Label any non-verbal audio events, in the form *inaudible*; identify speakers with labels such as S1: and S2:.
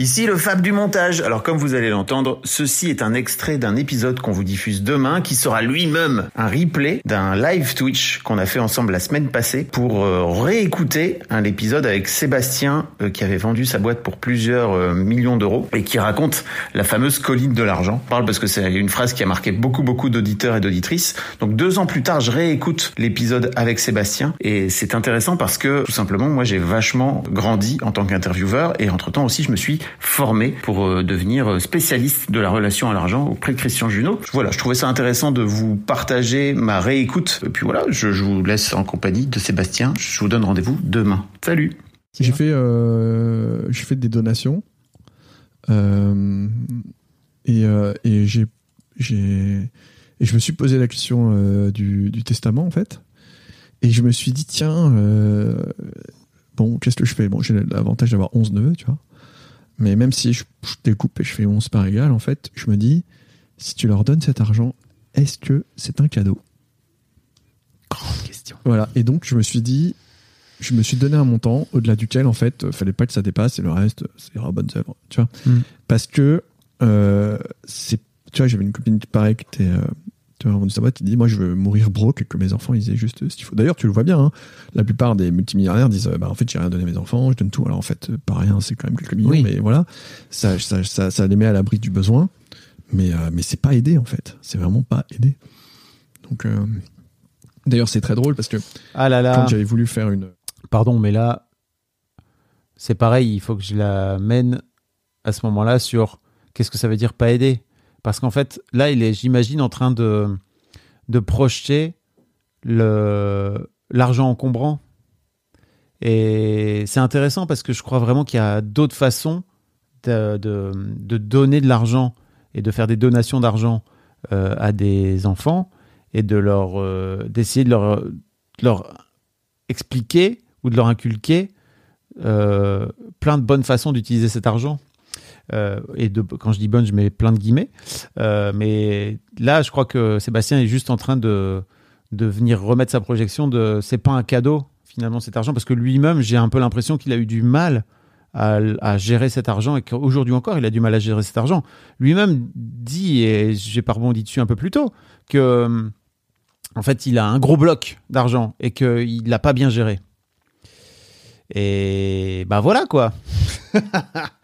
S1: Ici le Fab du montage. Alors comme vous allez l'entendre, ceci est un extrait d'un épisode qu'on vous diffuse demain qui sera lui-même un replay d'un live Twitch qu'on a fait ensemble la semaine passée pour euh, réécouter un épisode avec Sébastien euh, qui avait vendu sa boîte pour plusieurs euh, millions d'euros et qui raconte la fameuse colline de l'argent. Je parle parce que c'est une phrase qui a marqué beaucoup beaucoup d'auditeurs et d'auditrices. Donc deux ans plus tard, je réécoute l'épisode avec Sébastien et c'est intéressant parce que tout simplement moi j'ai vachement grandi en tant qu'intervieweur et entre temps aussi je me suis formé pour euh, devenir spécialiste de la relation à l'argent auprès de Christian Junot. Voilà, je trouvais ça intéressant de vous partager ma réécoute. Et puis voilà, je, je vous laisse en compagnie de Sébastien. Je vous donne rendez-vous demain. Salut
S2: J'ai fait, euh, j'ai fait des donations. Euh, et euh, et j'ai, j'ai, et je me suis posé la question euh, du, du testament, en fait. Et je me suis dit, tiens, euh, bon, qu'est-ce que je fais? Bon, j'ai l'avantage d'avoir 11 neveux, tu vois. Mais même si je, je découpe et je fais 11 par égal, en fait, je me dis, si tu leur donnes cet argent, est-ce que c'est un cadeau?
S1: Grande question.
S2: Voilà. Et donc, je me suis dit, je me suis donné un montant au-delà duquel, en fait, euh, fallait pas que ça dépasse et le reste, c'est aux bonnes œuvres. Tu vois
S3: Mm.
S2: Parce que, euh, c'est, tu vois, j'avais une copine qui était, euh, tu vois, vendu sa boîte, qui dit, moi, je veux mourir broke et que mes enfants, ils aient juste ce qu'il faut. D'ailleurs, tu le vois bien, hein, la plupart des multimilliardaires disent, euh, bah, en fait, j'ai rien donné à mes enfants, je donne tout. Alors, en fait, pas rien, c'est quand même quelques millions,
S3: Oui.
S2: mais voilà. Ça, ça, ça, ça les met à l'abri du besoin. Mais, euh, mais c'est pas aidé, en fait. C'est vraiment pas aidé. Donc, euh, d'ailleurs, c'est très drôle parce que
S3: Ah là là.
S2: quand j'avais voulu faire une,
S3: Pardon, mais là, c'est pareil. Il faut que je la mène à ce moment-là sur qu'est-ce que ça veut dire pas aider. Parce qu'en fait, là, il est, j'imagine, en train de, de projeter l'argent encombrant. Et c'est intéressant parce que je crois vraiment qu'il y a d'autres façons de, donner de l'argent et de faire des donations d'argent euh, à des enfants et de leur euh, d'essayer de leur, de leur expliquer ou de leur inculquer euh, plein de bonnes façons d'utiliser cet argent. Euh, et de, quand je dis bonne, je mets plein de guillemets. Euh, mais là, je crois que Sébastien est juste en train de, de venir remettre sa projection de c'est pas un cadeau finalement cet argent parce que lui-même, j'ai un peu l'impression qu'il a eu du mal à, gérer cet argent et qu'aujourd'hui encore, il a du mal à gérer cet argent. Lui-même dit, et j'ai pas rebondi dessus un peu plus tôt, que en fait, il a un gros bloc d'argent et qu'il l'a pas bien géré. Et bah voilà quoi. *laughs*